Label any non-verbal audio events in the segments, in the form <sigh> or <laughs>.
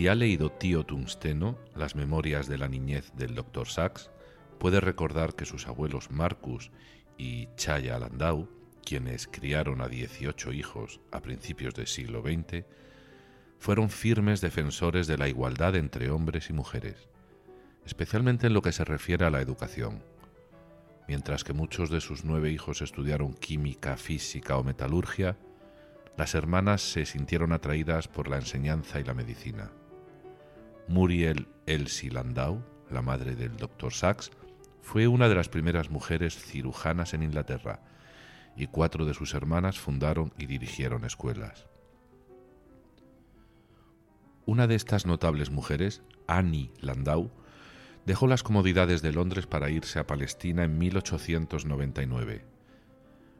Si ha leído Tío Tungsteno, las memorias de la niñez del Dr. Sachs, puede recordar que sus abuelos Marcus y Chaya Landau, quienes criaron a 18 hijos a principios del siglo XX, fueron firmes defensores de la igualdad entre hombres y mujeres, especialmente en lo que se refiere a la educación. Mientras que muchos de sus nueve hijos estudiaron química, física o metalurgia, las hermanas se sintieron atraídas por la enseñanza y la medicina. Muriel Elsie Landau, la madre del Dr. Sachs, fue una de las primeras mujeres cirujanas en Inglaterra y cuatro de sus hermanas fundaron y dirigieron escuelas. Una de estas notables mujeres, Annie Landau, dejó las comodidades de Londres para irse a Palestina en 1899.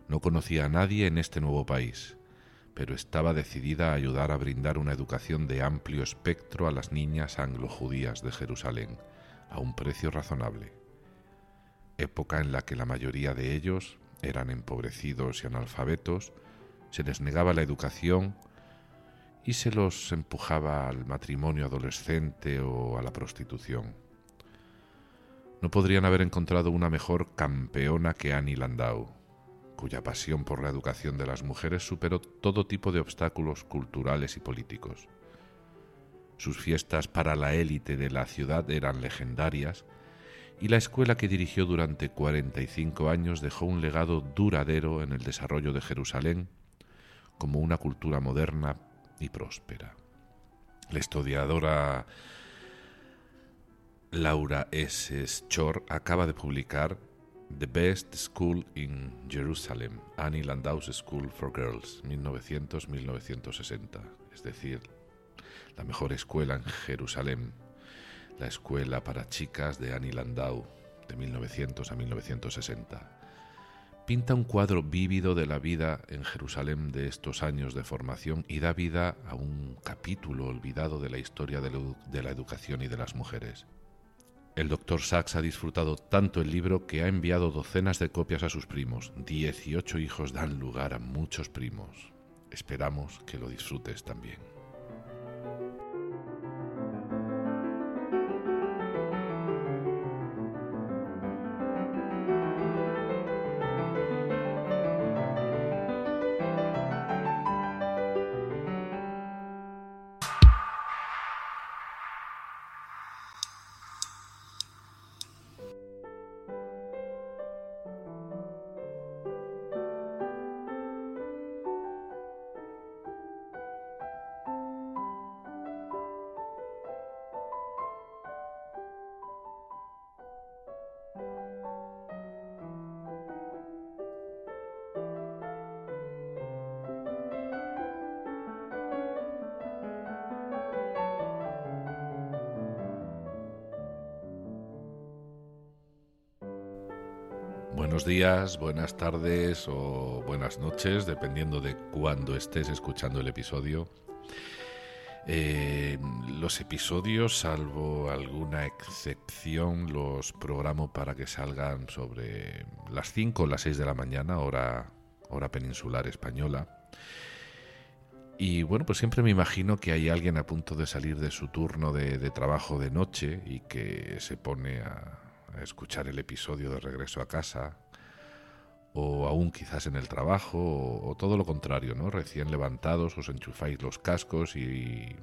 No conocía a nadie en este nuevo país pero estaba decidida a ayudar a brindar una educación de amplio espectro a las niñas anglo-judías de Jerusalén, a un precio razonable. Época en la que la mayoría de ellos eran empobrecidos y analfabetos, se les negaba la educación y se los empujaba al matrimonio adolescente o a la prostitución. No podrían haber encontrado una mejor campeona que Annie Landau, cuya pasión por la educación de las mujeres superó todo tipo de obstáculos culturales y políticos. Sus fiestas para la élite de la ciudad eran legendarias y la escuela que dirigió durante 45 años dejó un legado duradero en el desarrollo de Jerusalén como una cultura moderna y próspera. La historiadora Laura S. Schor acaba de publicar The Best School in Jerusalem, Annie Landau's School for Girls, 1900-1960, es decir, la mejor escuela en Jerusalén, la escuela para chicas de Annie Landau, de 1900 a 1960. Pinta un cuadro vívido de la vida en Jerusalén de estos años de formación y da vida a un capítulo olvidado de la historia de la, de la educación y de las mujeres. El doctor Sachs ha disfrutado tanto el libro que ha enviado docenas de copias a sus primos. Dieciocho hijos dan lugar a muchos primos. Esperamos que lo disfrutes también. Buenos días, buenas tardes o buenas noches, dependiendo de cuándo estés escuchando el episodio. Eh, los episodios, salvo alguna excepción, los programo para que salgan sobre las 5 o las 6 de la mañana, hora, hora peninsular española. Y bueno, pues siempre me imagino que hay alguien a punto de salir de su turno de, de trabajo de noche y que se pone a, escuchar el episodio de regreso a casa o aún quizás en el trabajo, o, todo lo contrario, ¿no? Recién levantados os enchufáis los cascos y,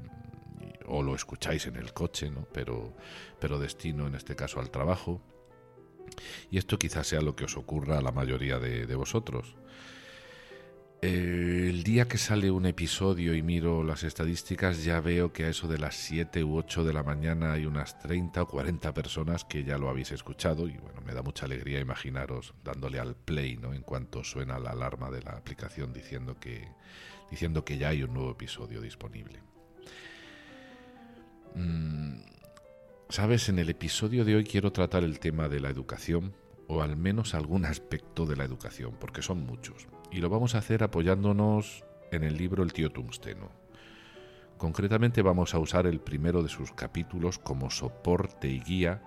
o lo escucháis en el coche, ¿no? Pero, pero destino en este caso al trabajo. Y esto quizás sea lo que os ocurra a la mayoría de, de vosotros. Eh, el día que sale un episodio y miro las estadísticas ya veo que a eso de las 7 u 8 de la mañana hay unas 30 o 40 personas que ya lo habéis escuchado y bueno, me da mucha alegría imaginaros dándole al play, ¿no? En cuanto suena la alarma de la aplicación diciendo que diciendo que ya hay un nuevo episodio disponible. Mm, Sabes, en el episodio de hoy quiero tratar el tema de la educación o al menos algún aspecto de la educación, porque son muchos y lo vamos a hacer apoyándonos en el libro El tío Tungsteno. Concretamente vamos a usar el primero de sus capítulos como soporte y guía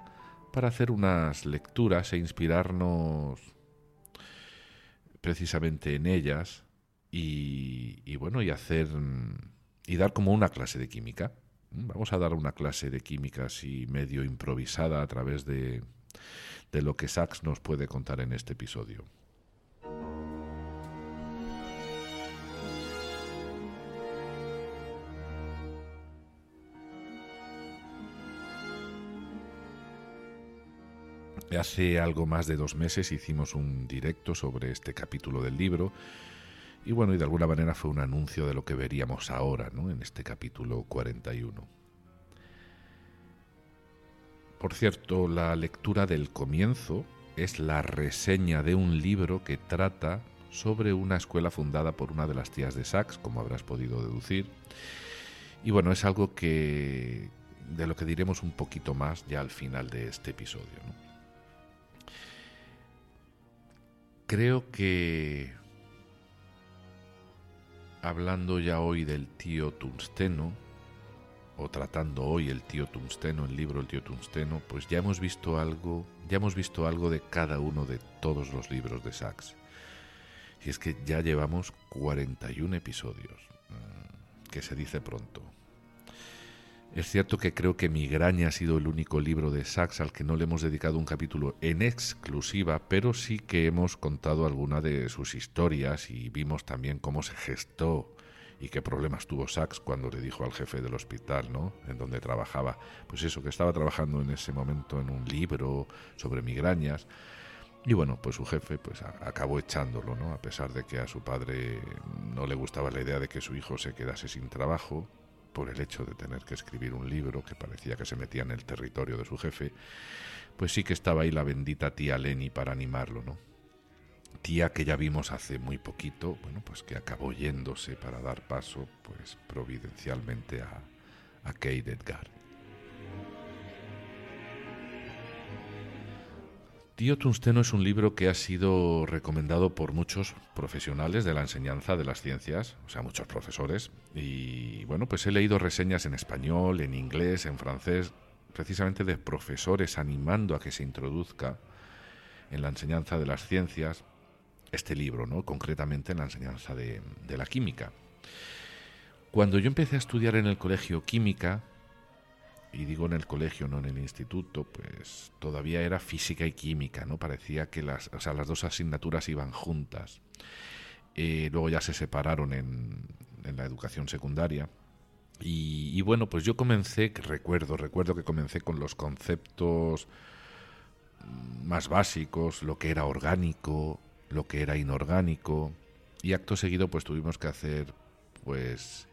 para hacer unas lecturas e inspirarnos precisamente en ellas y, bueno y hacer y dar como una clase de química. Vamos a dar una clase de química así medio improvisada a través de, de lo que Sachs nos puede contar en este episodio. Hace algo más de dos meses hicimos un directo sobre este capítulo del libro y bueno, y de alguna manera fue un anuncio de lo que veríamos ahora, ¿no? En este capítulo 41. Por cierto, la lectura del comienzo es la reseña de un libro que trata sobre una escuela fundada por una de las tías de Sachs, como habrás podido deducir. Y bueno, es algo que de lo que diremos un poquito más ya al final de este episodio. ¿no? Creo que hablando ya hoy del tío Tungsteno, o tratando hoy el tío Tungsteno, el libro El tío Tungsteno, pues ya hemos visto algo, ya hemos visto algo de cada uno de todos los libros de Sachs. Y es que ya llevamos 41 episodios, mm, que se dice pronto. Es cierto que creo que Migraña ha sido el único libro de Sachs al que no le hemos dedicado un capítulo en exclusiva, pero sí que hemos contado alguna de sus historias y vimos también cómo se gestó y qué problemas tuvo Sachs cuando le dijo al jefe del hospital, ¿no? En donde trabajaba, pues eso, que estaba trabajando en ese momento en un libro sobre migrañas. Y bueno, pues su jefe pues acabó echándolo, ¿no? A pesar de que a su padre no le gustaba la idea de que su hijo se quedase sin trabajo, por el hecho de tener que escribir un libro que parecía que se metía en el territorio de su jefe, pues sí que estaba ahí la bendita tía Lenny para animarlo, ¿no? Tía que ya vimos hace muy poquito, bueno, pues que acabó yéndose para dar paso, pues providencialmente a, a Kate Edgar. Tío Tungsteno es un libro que ha sido recomendado por muchos profesionales de la enseñanza de las ciencias, o sea, muchos profesores. Y bueno, pues he leído reseñas en español, en inglés, en francés, precisamente de profesores animando a que se introduzca en la enseñanza de las ciencias este libro, ¿no? concretamente en la enseñanza de, de la química. Cuando yo empecé a estudiar en el colegio química, y digo en el colegio, no en el instituto, pues todavía era física y química, ¿no? Parecía que las, o sea, las dos asignaturas iban juntas. Eh, luego ya se separaron en, en la educación secundaria. Y, y, bueno, pues yo comencé, recuerdo, recuerdo que comencé con los conceptos más básicos, lo que era orgánico, lo que era inorgánico, y acto seguido pues tuvimos que hacer pues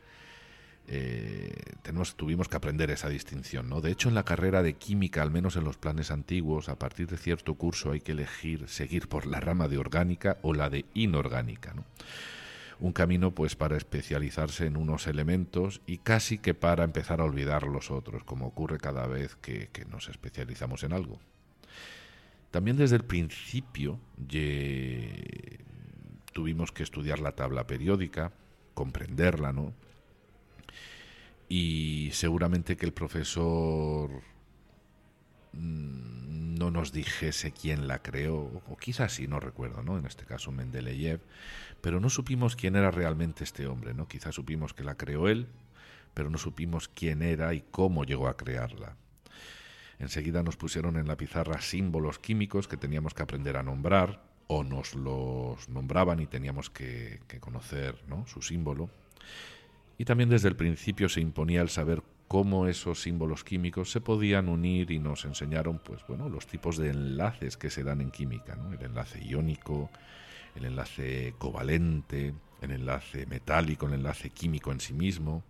eh, tenemos, tuvimos que aprender esa distinción. ¿no? De hecho, en la carrera de química, al menos en los planes antiguos, a partir de cierto curso hay que elegir seguir por la rama de orgánica o la de inorgánica. ¿no? Un camino pues para especializarse en unos elementos y casi que para empezar a olvidar los otros, como ocurre cada vez que, que nos especializamos en algo. También desde el principio tuvimos que estudiar la tabla periódica, comprenderla, ¿no? Y seguramente que el profesor mm, no nos dijese quién la creó, o quizás sí, no recuerdo, ¿no? En este caso Mendeleev, pero no supimos quién era realmente este hombre, ¿no? Quizás supimos que la creó él, pero no supimos quién era y cómo llegó a crearla. Enseguida nos pusieron en la pizarra símbolos químicos que teníamos que aprender a nombrar, o nos los nombraban y teníamos que, que conocer ¿no? su símbolo. Y también desde el principio se imponía el saber cómo esos símbolos químicos se podían unir y nos enseñaron pues bueno los tipos de enlaces que se dan en química el enlace iónico el enlace covalente el enlace metálico el enlace químico en sí mismo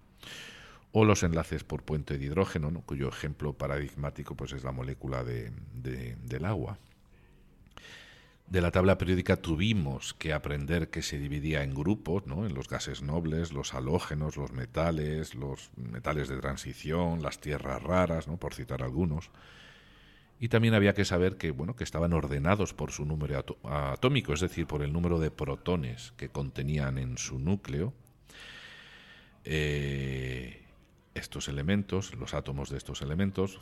o los enlaces por puente de hidrógeno cuyo ejemplo paradigmático pues es la molécula de, del agua de la tabla periódica tuvimos que aprender que se dividía en grupos, ¿no? en los gases nobles, los halógenos, los metales, los metales de transición, las tierras raras, ¿no? por citar algunos. Y también había que saber que, bueno, que estaban ordenados por su número atómico, es decir, por el número de protones que contenían en su núcleo. Eh, estos elementos, los átomos de estos elementos,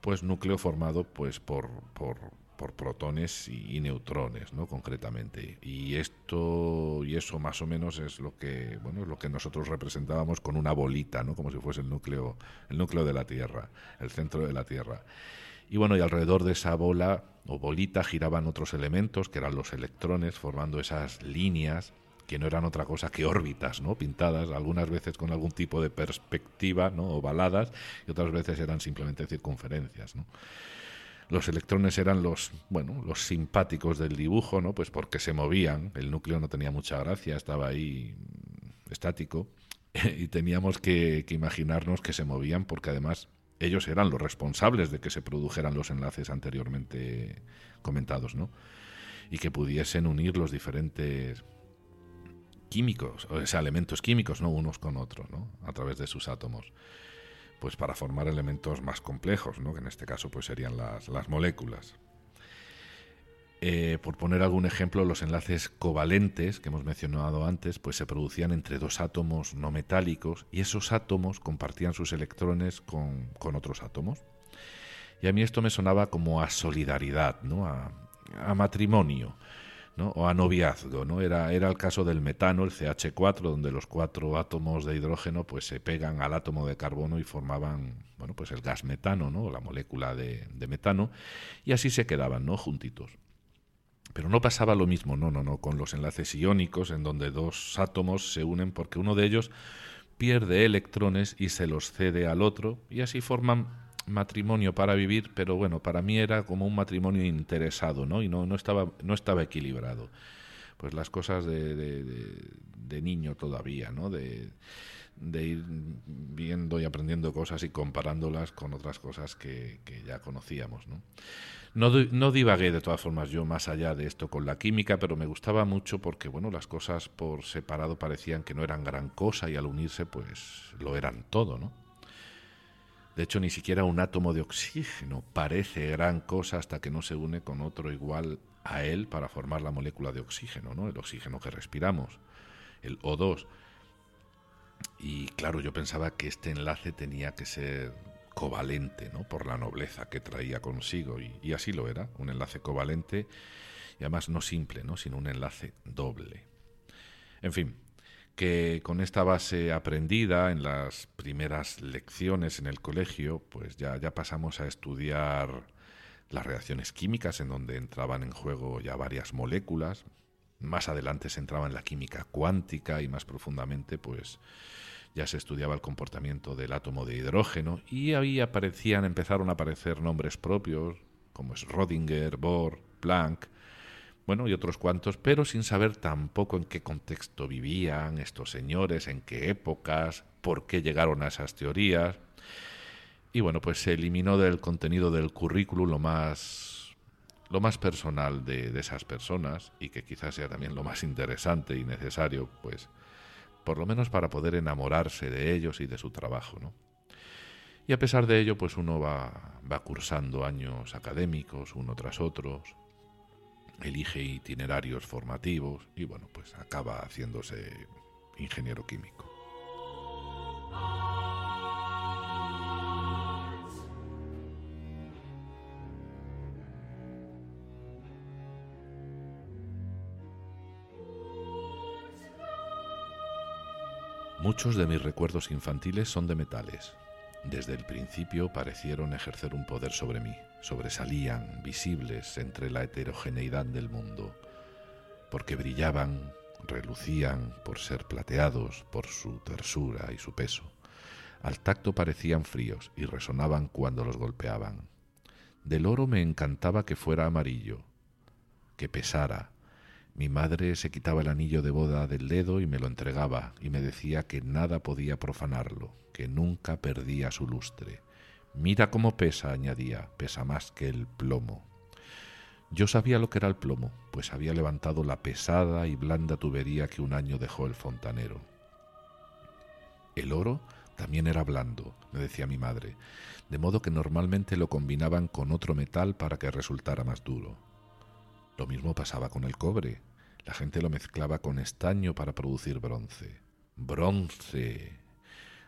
pues núcleo formado pues por, por por protones y, neutrones, ¿no? concretamente. Y esto y eso más o menos es lo que, bueno, lo que nosotros representábamos con una bolita, ¿no? como si fuese el núcleo, el núcleo de la Tierra, el centro de la Tierra. Y bueno, y alrededor de esa bola o bolita giraban otros elementos, que eran los electrones, formando esas líneas que no eran otra cosa que órbitas, ¿no? Pintadas, algunas veces con algún tipo de perspectiva, ¿no? Ovaladas, y otras veces eran simplemente circunferencias, ¿no? Los electrones eran los, bueno, los simpáticos del dibujo, ¿no? Pues porque se movían, el núcleo no tenía mucha gracia, estaba ahí estático <laughs> y teníamos que, imaginarnos que se movían porque además ellos eran los responsables de que se produjeran los enlaces anteriormente comentados, ¿no? Y que pudiesen unir los diferentes químicos, o sea, elementos químicos, ¿no? Unos con otros, ¿no? A través de sus átomos pues para formar elementos más complejos, ¿no? que en este caso pues serían las, moléculas. Eh, por poner algún ejemplo, los enlaces covalentes que hemos mencionado antes, pues se producían entre dos átomos no metálicos y esos átomos compartían sus electrones con, otros átomos. Y a mí esto me sonaba como a solidaridad, ¿no? a, a matrimonio o a noviazgo. ¿no? Era, era el caso del metano, el CH4, donde los cuatro átomos de hidrógeno pues, se pegan al átomo de carbono y formaban bueno, pues el gas metano, ¿no? la molécula de, metano, y así se quedaban ¿no? juntitos. Pero no pasaba lo mismo, no, no, no, con los enlaces iónicos, en donde dos átomos se unen porque uno de ellos pierde electrones y se los cede al otro, y así forman matrimonio para vivir, pero bueno, para mí era como un matrimonio interesado, ¿no? Y no, no, estaba, no estaba equilibrado. Pues las cosas de, de, niño todavía, ¿no? De, ir viendo y aprendiendo cosas y comparándolas con otras cosas que, que ya conocíamos, ¿no? No, no divagué de todas formas yo más allá de esto con la química, pero me gustaba mucho porque, bueno, las cosas por separado parecían que no eran gran cosa y al unirse, pues lo eran todo, ¿no? De hecho, ni siquiera un átomo de oxígeno parece gran cosa hasta que no se une con otro igual a él para formar la molécula de oxígeno, ¿no? El oxígeno que respiramos, el O2. Y claro, yo pensaba que este enlace tenía que ser covalente, ¿no? Por la nobleza que traía consigo y, y así lo era, un enlace covalente y además no simple, ¿no? Sino un enlace doble. En fin, que con esta base aprendida en las primeras lecciones en el colegio, pues ya, ya pasamos a estudiar las reacciones químicas en donde entraban en juego ya varias moléculas. Más adelante se entraba en la química cuántica y más profundamente pues ya se estudiaba el comportamiento del átomo de hidrógeno y ahí aparecían, empezaron a aparecer nombres propios como es Rodinger, Bohr, Planck, bueno, y otros cuantos, pero sin saber tampoco en qué contexto vivían estos señores, en qué épocas, por qué llegaron a esas teorías. Y bueno, pues se eliminó del contenido del currículum lo más, lo más personal de, de esas personas y que quizás sea también lo más interesante y necesario, pues, por lo menos para poder enamorarse de ellos y de su trabajo, ¿no? Y a pesar de ello, pues uno va, va cursando años académicos, uno tras otros, elige itinerarios formativos y bueno, pues acaba haciéndose ingeniero químico. Muchos de mis recuerdos infantiles son de metales, desde el principio parecieron ejercer un poder sobre mí, sobresalían, visibles entre la heterogeneidad del mundo. porque brillaban, relucían por ser plateados, por su tersura y su peso. Al tacto parecían fríos y resonaban cuando los golpeaban. Del oro me encantaba que fuera amarillo, que pesara. Mi madre se quitaba el anillo de boda del dedo y me lo entregaba, y me decía que nada podía profanarlo, que nunca perdía su lustre. Mira cómo pesa, añadía, pesa más que el plomo. Yo sabía lo que era el plomo, pues había levantado la pesada y blanda tubería que un año dejó el fontanero. El oro también era blando, me decía mi madre, de modo que normalmente lo combinaban con otro metal para que resultara más duro. Lo mismo pasaba con el cobre. La gente lo mezclaba con estaño para producir bronce. Bronce.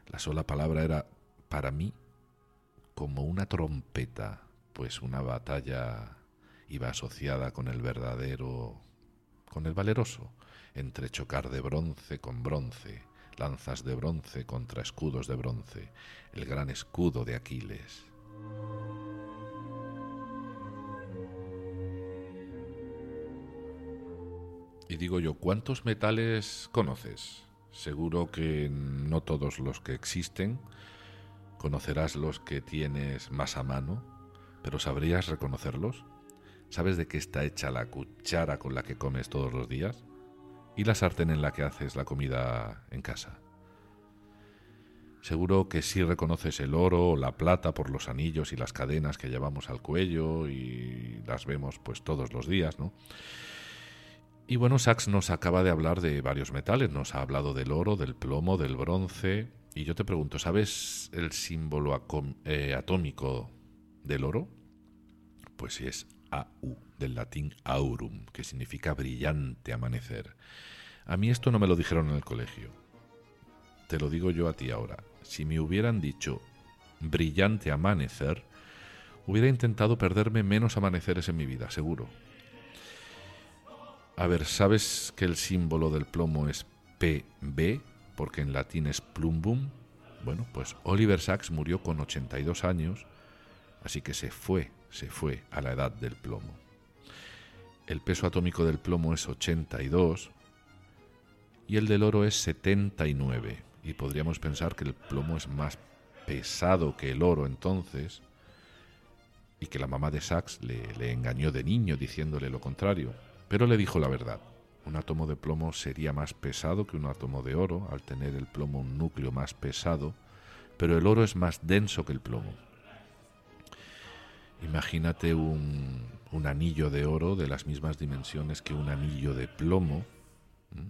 La sola palabra era para mí como una trompeta, pues una batalla iba asociada con el verdadero, con el valeroso, entre chocar de bronce con bronce, lanzas de bronce contra escudos de bronce, el gran escudo de Aquiles. Y digo yo, ¿cuántos metales conoces? Seguro que no todos los que existen. Conocerás los que tienes más a mano, pero ¿sabrías reconocerlos? ¿Sabes de qué está hecha la cuchara con la que comes todos los días? ¿Y la sartén en la que haces la comida en casa? Seguro que sí reconoces el oro o la plata por los anillos y las cadenas que llevamos al cuello y las vemos pues todos los días, ¿no? Y bueno, Sachs nos acaba de hablar de varios metales, nos ha hablado del oro, del plomo, del bronce, y yo te pregunto, ¿sabes el símbolo eh, atómico del oro? Pues es AU, del latín aurum, que significa brillante amanecer. A mí esto no me lo dijeron en el colegio. Te lo digo yo a ti ahora. Si me hubieran dicho brillante amanecer, hubiera intentado perderme menos amaneceres en mi vida, seguro. A ver, ¿sabes que el símbolo del plomo es PB? Porque en latín es plumbum. Bueno, pues Oliver Sacks murió con 82 años, así que se fue se fue a la edad del plomo. El peso atómico del plomo es 82 y el del oro es 79. Y podríamos pensar que el plomo es más pesado que el oro entonces y que la mamá de Sachs le, le engañó de niño diciéndole lo contrario. Pero le dijo la verdad. Un átomo de plomo sería más pesado que un átomo de oro al tener el plomo un núcleo más pesado, pero el oro es más denso que el plomo. Imagínate un, anillo de oro de las mismas dimensiones que un anillo de plomo,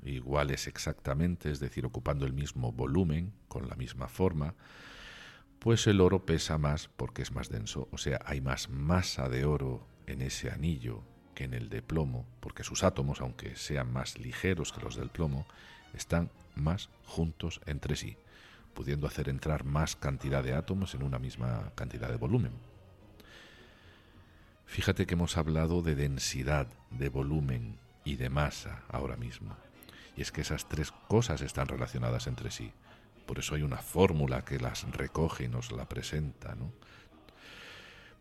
iguales exactamente, es decir, ocupando el mismo volumen, con la misma forma, pues el oro pesa más porque es más denso, o sea, hay más masa de oro en ese anillo que en el de plomo, porque sus átomos, aunque sean más ligeros que los del plomo, están más juntos entre sí, pudiendo hacer entrar más cantidad de átomos en una misma cantidad de volumen. Fíjate que hemos hablado de densidad, de volumen y de masa ahora mismo. Y es que esas tres cosas están relacionadas entre sí. Por eso hay una fórmula que las recoge y nos la presenta, ¿no?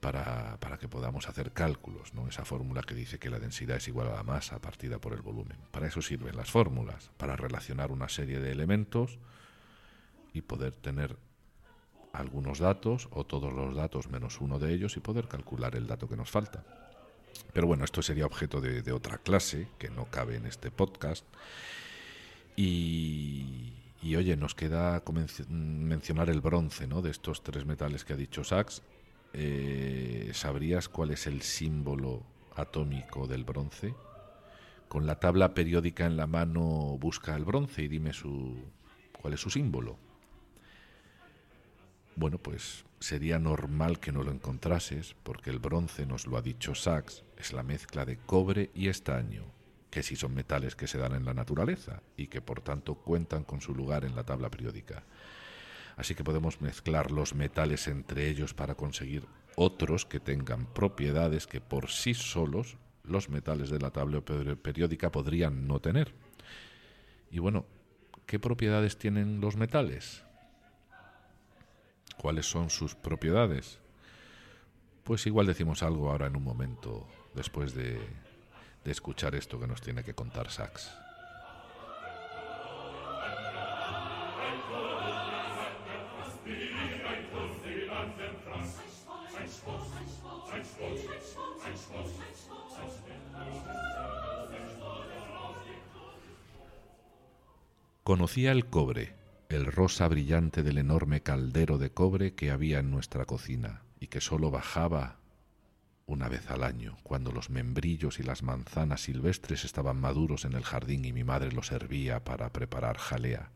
Para, para, que podamos hacer cálculos, ¿no? Esa fórmula que dice que la densidad es igual a la masa partida por el volumen. Para eso sirven las fórmulas, para relacionar una serie de elementos y poder tener algunos datos o todos los datos menos uno de ellos y poder calcular el dato que nos falta. Pero bueno, esto sería objeto de, otra clase que no cabe en este podcast. Y, oye, nos queda mencionar el bronce, ¿no? De estos tres metales que ha dicho Sachs. Eh, ¿Sabrías cuál es el símbolo atómico del bronce? Con la tabla periódica en la mano busca el bronce y dime su cuál es su símbolo bueno, pues sería normal que no lo encontrases, porque el bronce, nos lo ha dicho Sachs, es la mezcla de cobre y estaño, que sí son metales que se dan en la naturaleza y que por tanto cuentan con su lugar en la tabla periódica. Así que podemos mezclar los metales entre ellos para conseguir otros que tengan propiedades que por sí solos los metales de la tabla periódica podrían no tener. Y bueno, ¿qué propiedades tienen los metales? ¿Cuáles son sus propiedades? Pues igual decimos algo ahora en un momento, después de, escuchar esto que nos tiene que contar Sachs. Conocía el cobre, el rosa brillante del enorme caldero de cobre que había en nuestra cocina y que sólo bajaba una vez al año, cuando los membrillos y las manzanas silvestres estaban maduros en el jardín y mi madre los servía para preparar jalea.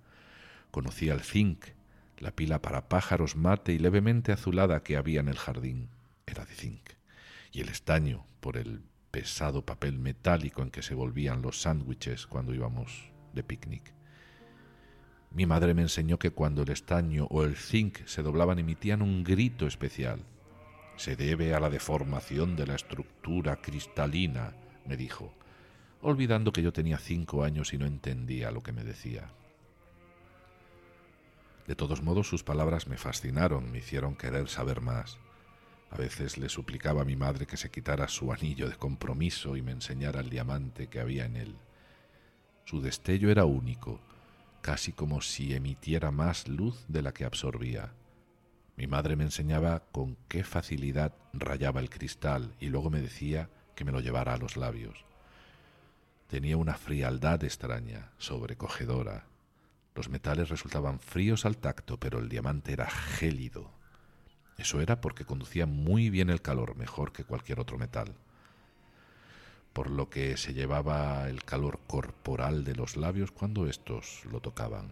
Conocía el zinc, la pila para pájaros mate y levemente azulada que había en el jardín. Era de zinc. Y el estaño, por el pesado papel metálico en que se volvían los sándwiches cuando íbamos de picnic. Mi madre me enseñó que cuando el estaño o el zinc se doblaban emitían un grito especial. Se debe a la deformación de la estructura cristalina, me dijo, olvidando que yo tenía cinco años y no entendía lo que me decía. De todos modos, sus palabras me fascinaron, me hicieron querer saber más. A veces le suplicaba a mi madre que se quitara su anillo de compromiso y me enseñara el diamante que había en él. Su destello era único, casi como si emitiera más luz de la que absorbía. Mi madre me enseñaba con qué facilidad rayaba el cristal y luego me decía que me lo llevara a los labios. Tenía una frialdad extraña, sobrecogedora. Los metales resultaban fríos al tacto, pero el diamante era gélido. Eso era porque conducía muy bien el calor, mejor que cualquier otro metal por lo que se llevaba el calor corporal de los labios cuando éstos lo tocaban.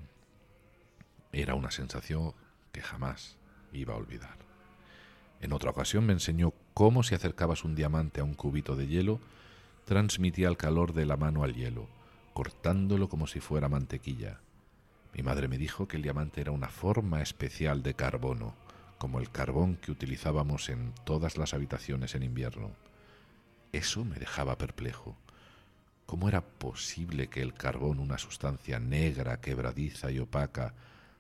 Era una sensación que jamás iba a olvidar. En otra ocasión me enseñó cómo si acercabas un diamante a un cubito de hielo, transmitía el calor de la mano al hielo, cortándolo como si fuera mantequilla. Mi madre me dijo que el diamante era una forma especial de carbono, como el carbón que utilizábamos en todas las habitaciones en invierno. Eso me dejaba perplejo. ¿Cómo era posible que el carbón, una sustancia negra, quebradiza y opaca,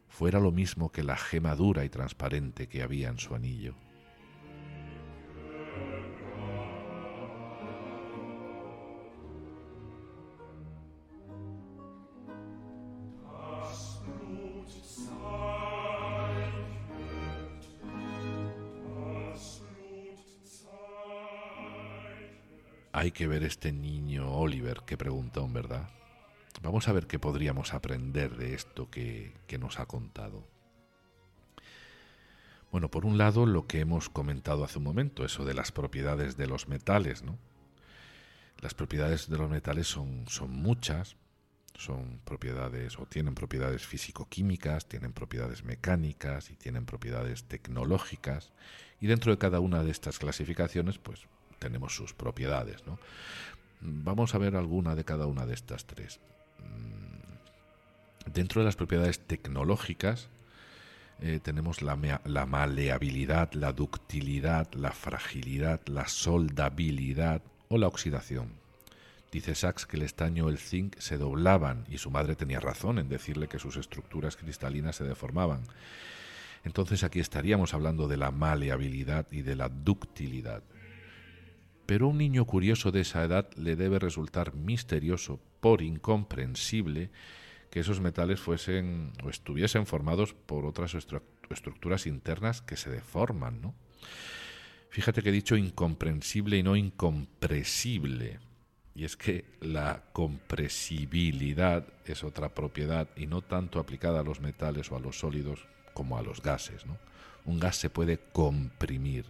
fuera lo mismo que la gema dura y transparente que había en su anillo? Hay que ver este niño Oliver que preguntó, ¿verdad? Vamos a ver qué podríamos aprender de esto que, que nos ha contado. Bueno, por un lado, lo que hemos comentado hace un momento, eso de las propiedades de los metales, ¿no? Las propiedades de los metales son, son muchas, son propiedades o tienen propiedades físico-químicas, tienen propiedades mecánicas y tienen propiedades tecnológicas. Y dentro de cada una de estas clasificaciones, pues tenemos sus propiedades. ¿no? Vamos a ver alguna de cada una de estas tres. Mm, dentro de las propiedades tecnológicas eh, tenemos la, la maleabilidad, la ductilidad, la fragilidad, la soldabilidad o la oxidación. Dice Sachs que el estaño o el zinc se doblaban y su madre tenía razón en decirle que sus estructuras cristalinas se deformaban. Entonces aquí estaríamos hablando de la maleabilidad y de la ductilidad pero a un niño curioso de esa edad le debe resultar misterioso, por incomprensible, que esos metales fuesen o estuviesen formados por otras estructuras internas que se deforman, ¿no? Fíjate que he dicho incomprensible y no incompresible. Y es que la compresibilidad es otra propiedad y no tanto aplicada a los metales o a los sólidos como a los gases. ¿no? Un gas se puede comprimir,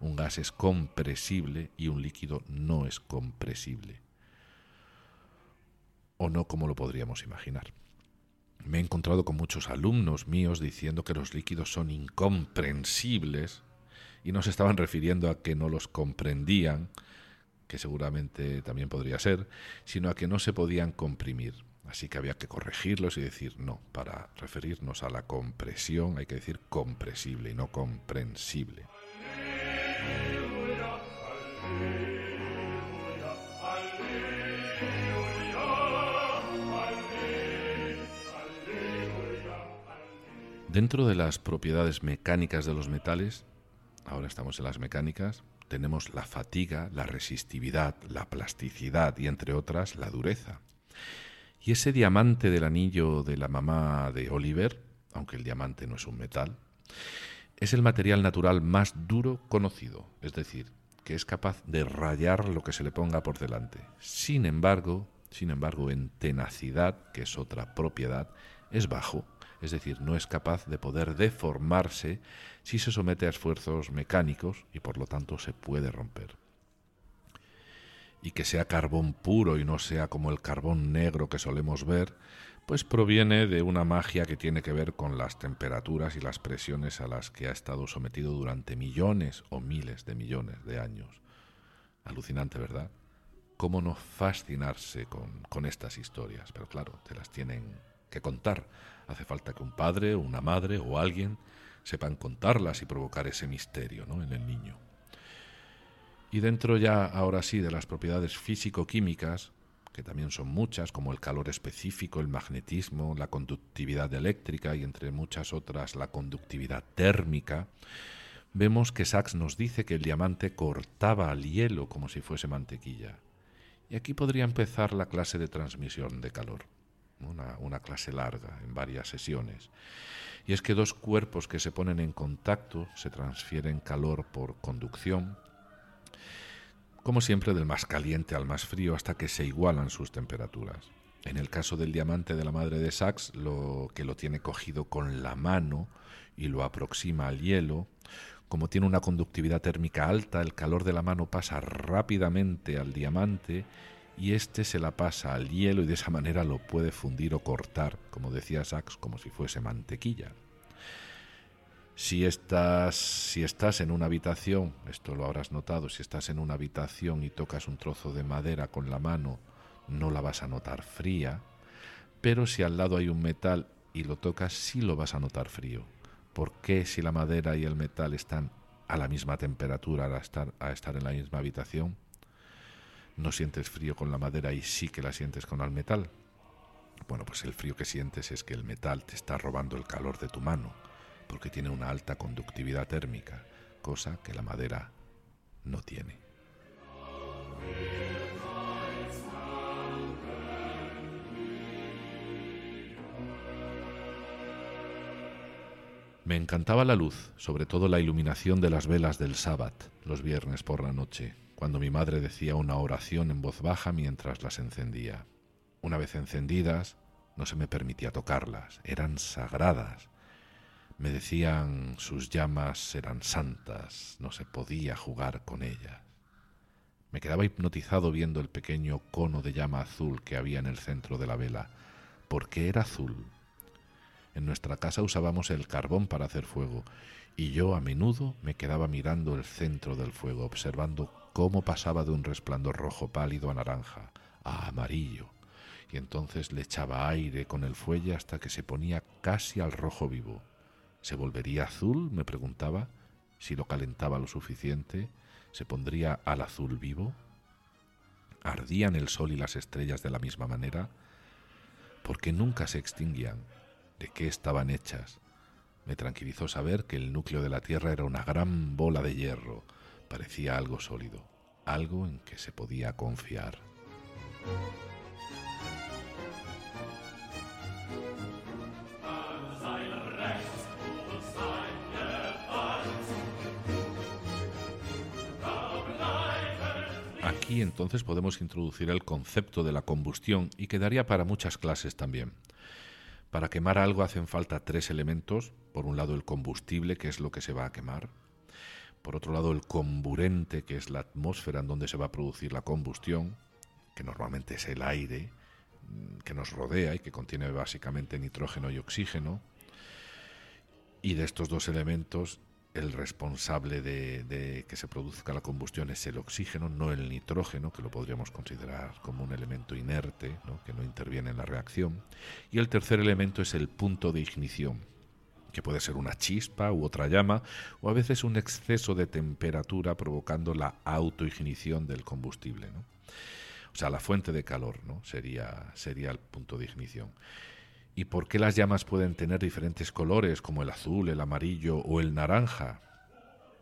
un gas es compresible y un líquido no es compresible. O no como lo podríamos imaginar. Me he encontrado con muchos alumnos míos diciendo que los líquidos son incomprensibles y no se estaban refiriendo a que no los comprendían, que seguramente también podría ser, sino a que no se podían comprimir. Así que había que corregirlos y decir no, para referirnos a la compresión hay que decir compresible y no comprensible. Dentro de las propiedades mecánicas de los metales, ahora estamos en las mecánicas, tenemos la fatiga, la resistividad, la plasticidad y entre otras la dureza. Y ese diamante del anillo de la mamá de Oliver, aunque el diamante no es un metal, es el material natural más duro conocido, es decir, que es capaz de rayar lo que se le ponga por delante. Sin embargo, sin embargo, en tenacidad, que es otra propiedad, es bajo, es decir, no es capaz de poder deformarse si se somete a esfuerzos mecánicos y por lo tanto se puede romper. Y que sea carbón puro y no sea como el carbón negro que solemos ver, pues proviene de una magia que tiene que ver con las temperaturas y las presiones a las que ha estado sometido durante millones o miles de millones de años. Alucinante, ¿verdad? ¿Cómo no fascinarse con, con estas historias? Pero claro, te las tienen que contar. Hace falta que un padre, una madre o alguien sepan contarlas y provocar ese misterio ¿no? en el niño. Y dentro ya, ahora sí, de las propiedades físico-químicas, que también son muchas, como el calor específico, el magnetismo, la conductividad eléctrica y entre muchas otras la conductividad térmica, vemos que Sachs nos dice que el diamante cortaba al hielo como si fuese mantequilla. Y aquí podría empezar la clase de transmisión de calor, una, una clase larga, en varias sesiones. Y es que dos cuerpos que se ponen en contacto se transfieren calor por conducción, como siempre del más caliente al más frío hasta que se igualan sus temperaturas. En el caso del diamante de la madre de Sachs, lo que lo tiene cogido con la mano y lo aproxima al hielo, como tiene una conductividad térmica alta, el calor de la mano pasa rápidamente al diamante y éste se la pasa al hielo y de esa manera lo puede fundir o cortar, como decía Sachs, como si fuese mantequilla. Si estás, si estás en una habitación, esto lo habrás notado, si estás en una habitación y tocas un trozo de madera con la mano, no la vas a notar fría, pero si al lado hay un metal y lo tocas, sí lo vas a notar frío. ¿Por qué si la madera y el metal están a la misma temperatura a estar, a estar en la misma habitación? No sientes frío con la madera y sí que la sientes con el metal. Bueno, pues el frío que sientes es que el metal te está robando el calor de tu mano porque tiene una alta conductividad térmica, cosa que la madera no tiene. Me encantaba la luz, sobre todo la iluminación de las velas del sábado, los viernes por la noche, cuando mi madre decía una oración en voz baja mientras las encendía. Una vez encendidas, no se me permitía tocarlas, eran sagradas, me decían sus llamas eran santas, no se podía jugar con ellas. Me quedaba hipnotizado viendo el pequeño cono de llama azul que había en el centro de la vela. ¿Por qué era azul? En nuestra casa usábamos el carbón para hacer fuego, y yo a menudo me quedaba mirando el centro del fuego, observando cómo pasaba de un resplandor rojo pálido a naranja, a amarillo, y entonces le echaba aire con el fuelle hasta que se ponía casi al rojo vivo. ¿Se volvería azul? me preguntaba. Si lo calentaba lo suficiente, ¿se pondría al azul vivo? ¿Ardían el sol y las estrellas de la misma manera? porque nunca se extinguían? ¿De qué estaban hechas? Me tranquilizó saber que el núcleo de la Tierra era una gran bola de hierro. Parecía algo sólido, algo en que se podía confiar. Aquí entonces podemos introducir el concepto de la combustión y quedaría para muchas clases también. Para quemar algo hacen falta tres elementos. Por un lado el combustible, que es lo que se va a quemar. Por otro lado el comburente, que es la atmósfera en donde se va a producir la combustión, que normalmente es el aire mm, que nos rodea y que contiene básicamente nitrógeno y oxígeno. Y de estos dos elementos el responsable de, que se produzca la combustión es el oxígeno, no el nitrógeno, que lo podríamos considerar como un elemento inerte, que no interviene en la reacción. Y el tercer elemento es el punto de ignición, que puede ser una chispa u otra llama, o a veces un exceso de temperatura provocando la autoignición del combustible. O sea, la fuente de calor ¿no? sería, sería el punto de ignición y por qué las llamas pueden tener diferentes colores como el azul, el amarillo o el naranja.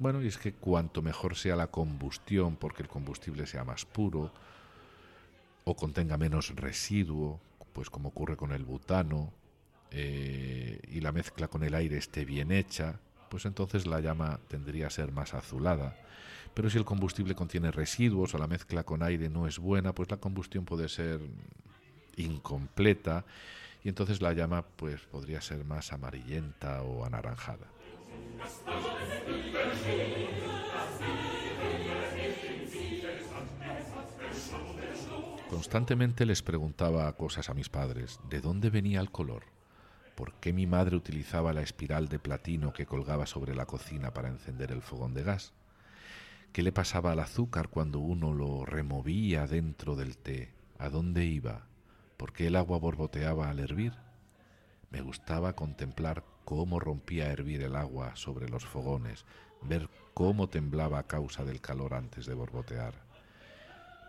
Bueno, y es que cuanto mejor sea la combustión, porque el combustible sea más puro o contenga menos residuo, pues como ocurre con el butano, eh, y la mezcla con el aire esté bien hecha, pues entonces la llama tendría a ser más azulada. Pero si el combustible contiene residuos o la mezcla con aire no es buena, pues la combustión puede ser incompleta y entonces la llama pues podría ser más amarillenta o anaranjada. Constantemente les preguntaba cosas a mis padres, ¿de dónde venía el color? ¿Por qué mi madre utilizaba la espiral de platino que colgaba sobre la cocina para encender el fogón de gas? ¿Qué le pasaba al azúcar cuando uno lo removía dentro del té? ¿A dónde iba? ¿Por qué el agua borboteaba al hervir? Me gustaba contemplar cómo rompía a hervir el agua sobre los fogones, ver cómo temblaba a causa del calor antes de borbotear.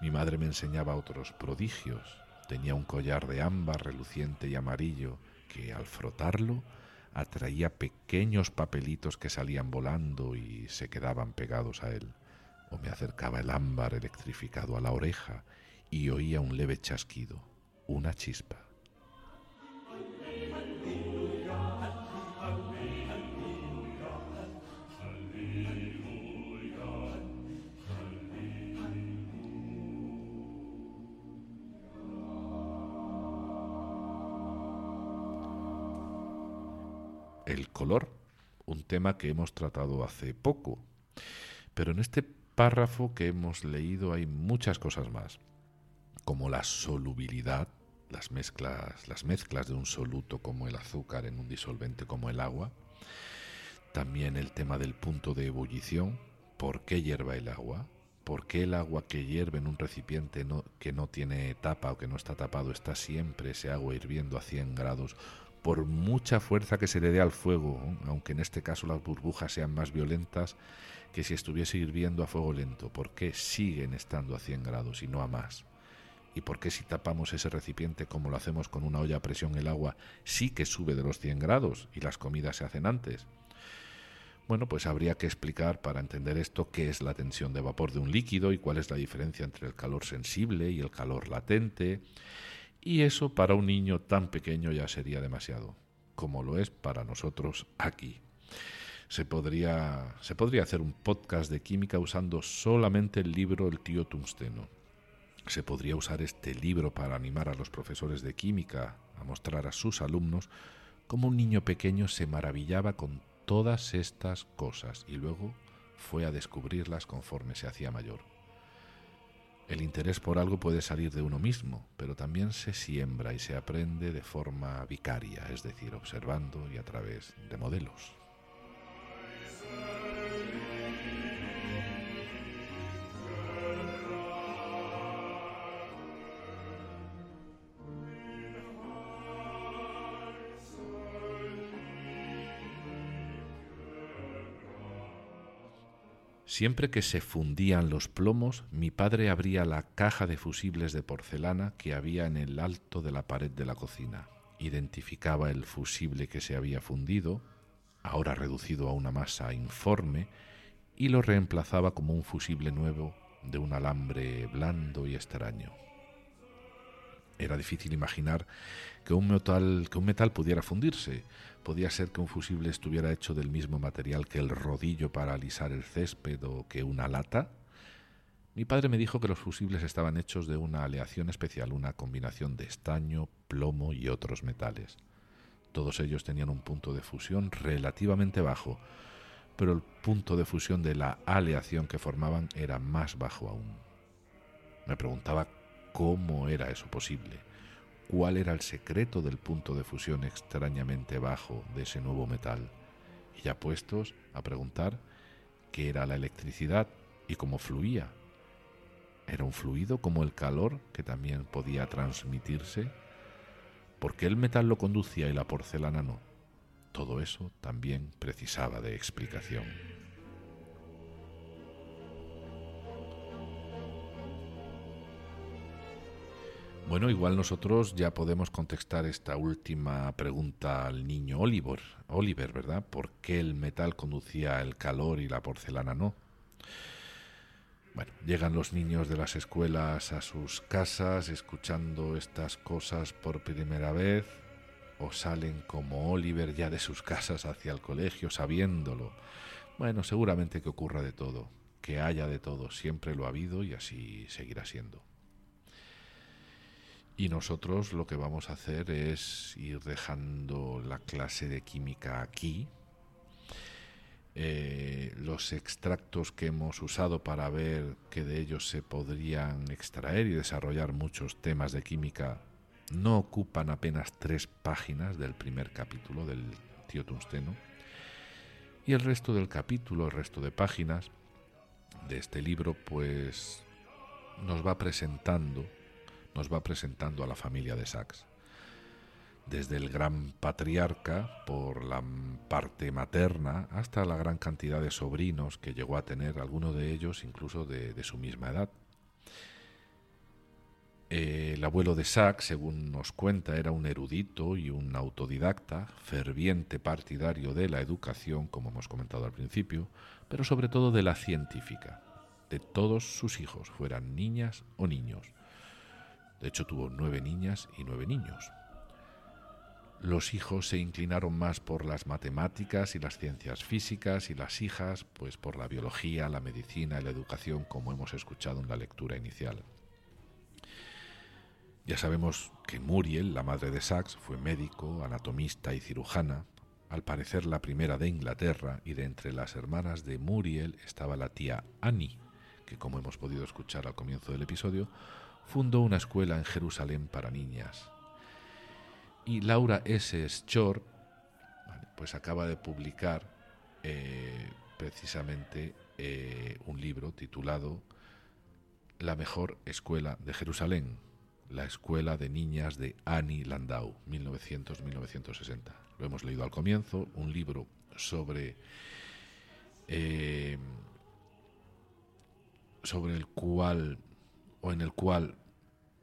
Mi madre me enseñaba otros prodigios. Tenía un collar de ámbar reluciente y amarillo que al frotarlo atraía pequeños papelitos que salían volando y se quedaban pegados a él. O me acercaba el ámbar electrificado a la oreja y oía un leve chasquido, una chispa. el color, un tema que hemos tratado hace poco. Pero en este párrafo que hemos leído hay muchas cosas más, como la solubilidad, las mezclas, las mezclas de un soluto como el azúcar en un disolvente como el agua, también el tema del punto de ebullición, por qué hierva el agua, por qué el agua que hierve en un recipiente que no tiene tapa o que no está tapado está siempre ese agua hirviendo a 100 grados por mucha fuerza que se le dé al fuego, aunque en este caso las burbujas sean más violentas que si estuviese hirviendo a fuego lento, ¿por qué siguen estando a 100 grados y no a más? ¿Y por qué si tapamos ese recipiente como lo hacemos con una olla a presión el agua sí que sube de los 100 grados y las comidas se hacen antes? Bueno, pues habría que explicar para entender esto qué es la tensión de vapor de un líquido y cuál es la diferencia entre el calor sensible y el calor latente y eso para un niño tan pequeño ya sería demasiado, como lo es para nosotros aquí. Se podría, se podría hacer un podcast de química usando solamente el libro El tío Tungsteno. Se podría usar este libro para animar a los profesores de química a mostrar a sus alumnos cómo un niño pequeño se maravillaba con todas estas cosas y luego fue a descubrirlas conforme se hacía mayor. El interés por algo puede salir de uno mismo, pero también se siembra y se aprende de forma vicaria, es decir, observando y a través de modelos. Siempre que se fundían los plomos, mi padre abría la caja de fusibles de porcelana que había en el alto de la pared de la cocina. Identificaba el fusible que se había fundido, ahora reducido a una masa informe, y lo reemplazaba como un fusible nuevo de un alambre blando y extraño. Era difícil imaginar que un metal, que un metal pudiera fundirse. Podía ser que un fusible estuviera hecho del mismo material que el rodillo para alisar el césped o que una lata. Mi padre me dijo que los fusibles estaban hechos de una aleación especial, una combinación de estaño, plomo y otros metales. Todos ellos tenían un punto de fusión relativamente bajo, pero el punto de fusión de la aleación que formaban era más bajo aún. Me preguntaba ¿Cómo era eso posible? ¿Cuál era el secreto del punto de fusión extrañamente bajo de ese nuevo metal? Y ya puestos a preguntar qué era la electricidad y cómo fluía. ¿Era un fluido como el calor que también podía transmitirse? ¿Por qué el metal lo conducía y la porcelana no? Todo eso también precisaba de explicación. Bueno, igual nosotros ya podemos contestar esta última pregunta al niño Oliver, Oliver, ¿verdad? ¿Por qué el metal conducía el calor y la porcelana no? Bueno, llegan los niños de las escuelas a sus casas escuchando estas cosas por primera vez o salen como Oliver ya de sus casas hacia el colegio sabiéndolo. Bueno, seguramente que ocurra de todo, que haya de todo, siempre lo ha habido y así seguirá siendo. Y nosotros lo que vamos a hacer es ir dejando la clase de química aquí. Eh, los extractos que hemos usado para ver que de ellos se podrían extraer y desarrollar muchos temas de química no ocupan apenas tres páginas del primer capítulo del tío Tungsteno. Y el resto del capítulo, el resto de páginas de este libro, pues nos va presentando nos va presentando a la familia de Sachs. Desde el gran patriarca, por la parte materna, hasta la gran cantidad de sobrinos que llegó a tener, alguno de ellos incluso de, su misma edad. el abuelo de Sachs, según nos cuenta, era un erudito y un autodidacta, ferviente partidario de la educación, como hemos comentado al principio, pero sobre todo de la científica, de todos sus hijos, fueran niñas o niños. De hecho, tuvo nueve niñas y nueve niños. Los hijos se inclinaron más por las matemáticas y las ciencias físicas y las hijas, pues por la biología, la medicina y la educación, como hemos escuchado en la lectura inicial. Ya sabemos que Muriel, la madre de Sachs, fue médico, anatomista y cirujana, al parecer la primera de Inglaterra, y de entre las hermanas de Muriel estaba la tía Annie, que como hemos podido escuchar al comienzo del episodio, fundó una escuela en Jerusalén para niñas. Y Laura S. Schor pues acaba de publicar eh, precisamente eh, un libro titulado La mejor escuela de Jerusalén, la escuela de niñas de Annie Landau, 1900-1960. Lo hemos leído al comienzo, un libro sobre eh, sobre el cual o en el cual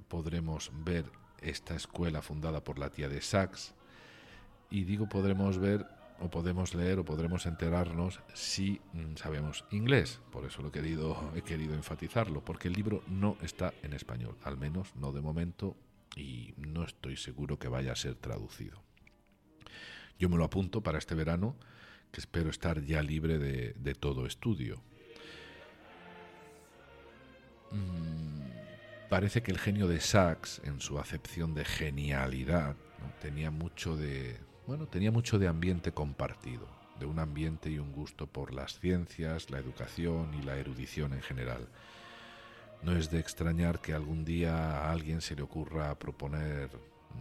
podremos ver esta escuela fundada por la tía de Sachs. Y digo podremos ver o podemos leer o podremos enterarnos si mm, sabemos inglés. Por eso lo he querido, he querido enfatizarlo, porque el libro no está en español, al menos no de momento, y no estoy seguro que vaya a ser traducido. Yo me lo apunto para este verano, que espero estar ya libre de, todo estudio. Mm, parece que el genio de Sachs, en su acepción de genialidad, tenía mucho de bueno, tenía mucho de ambiente compartido, de un ambiente y un gusto por las ciencias, la educación y la erudición en general. No es de extrañar que algún día a alguien se le ocurra proponer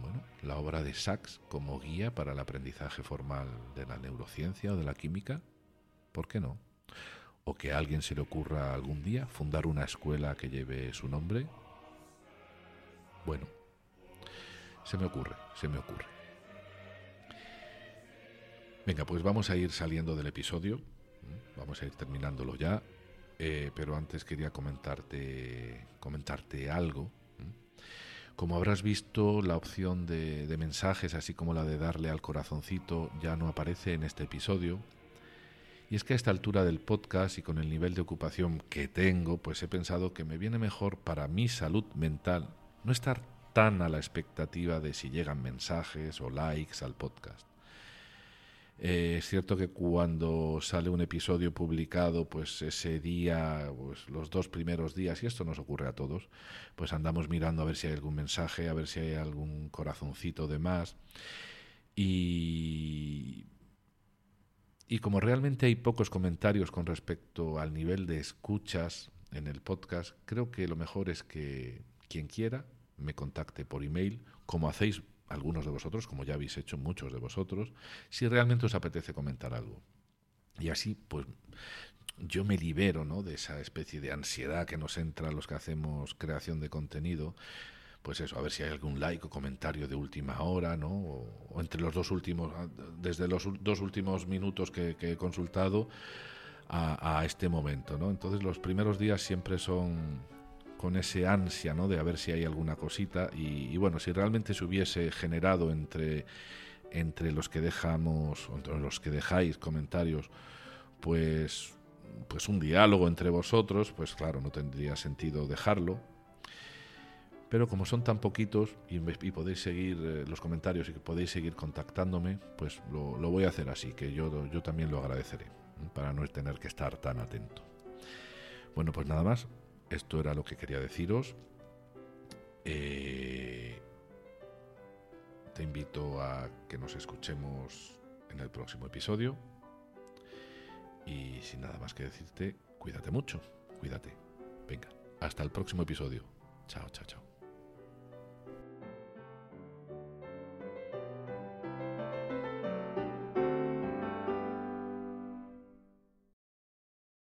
bueno, la obra de Sachs como guía para el aprendizaje formal de la neurociencia o de la química. ¿Por qué no? o que a alguien se le ocurra algún día fundar una escuela que lleve su nombre? Bueno, se me ocurre, se me ocurre. Venga, pues vamos a ir saliendo del episodio, vamos a ir terminándolo ya, eh, pero antes quería comentarte, comentarte algo. Como habrás visto, la opción de, de mensajes, así como la de darle al corazoncito, ya no aparece en este episodio, y es que a esta altura del podcast y con el nivel de ocupación que tengo, pues he pensado que me viene mejor para mi salud mental no estar tan a la expectativa de si llegan mensajes o likes al podcast. Eh, es cierto que cuando sale un episodio publicado, pues ese día, pues los dos primeros días, y esto nos ocurre a todos, pues andamos mirando a ver si hay algún mensaje, a ver si hay algún corazoncito de más. Y y como realmente hay pocos comentarios con respecto al nivel de escuchas en el podcast, creo que lo mejor es que quien quiera me contacte por email, como hacéis algunos de vosotros, como ya habéis hecho muchos de vosotros, si realmente os apetece comentar algo. Y así, pues, yo me libero ¿no? de esa especie de ansiedad que nos entra a los que hacemos creación de contenido pues eso, a ver si hay algún like o comentario de última hora, ¿no? O, entre los dos últimos, ah, desde los dos últimos minutos que, he consultado a, este momento, ¿no? Entonces los primeros días siempre son con ese ansia, ¿no? De a ver si hay alguna cosita y, bueno, si realmente se hubiese generado entre entre los que dejamos, entre los que dejáis comentarios, pues, pues un diálogo entre vosotros, pues claro, no tendría sentido dejarlo. Pero como son tan poquitos y, podéis seguir eh, los comentarios y que podéis seguir contactándome, pues lo, lo, voy a hacer así, que yo, yo también lo agradeceré, para no tener que estar tan atento. Bueno, pues nada más, esto era lo que quería deciros. Eh, te invito a que nos escuchemos en el próximo episodio. Y sin nada más que decirte, cuídate mucho, cuídate. Venga, hasta el próximo episodio. Chao, chao, chao.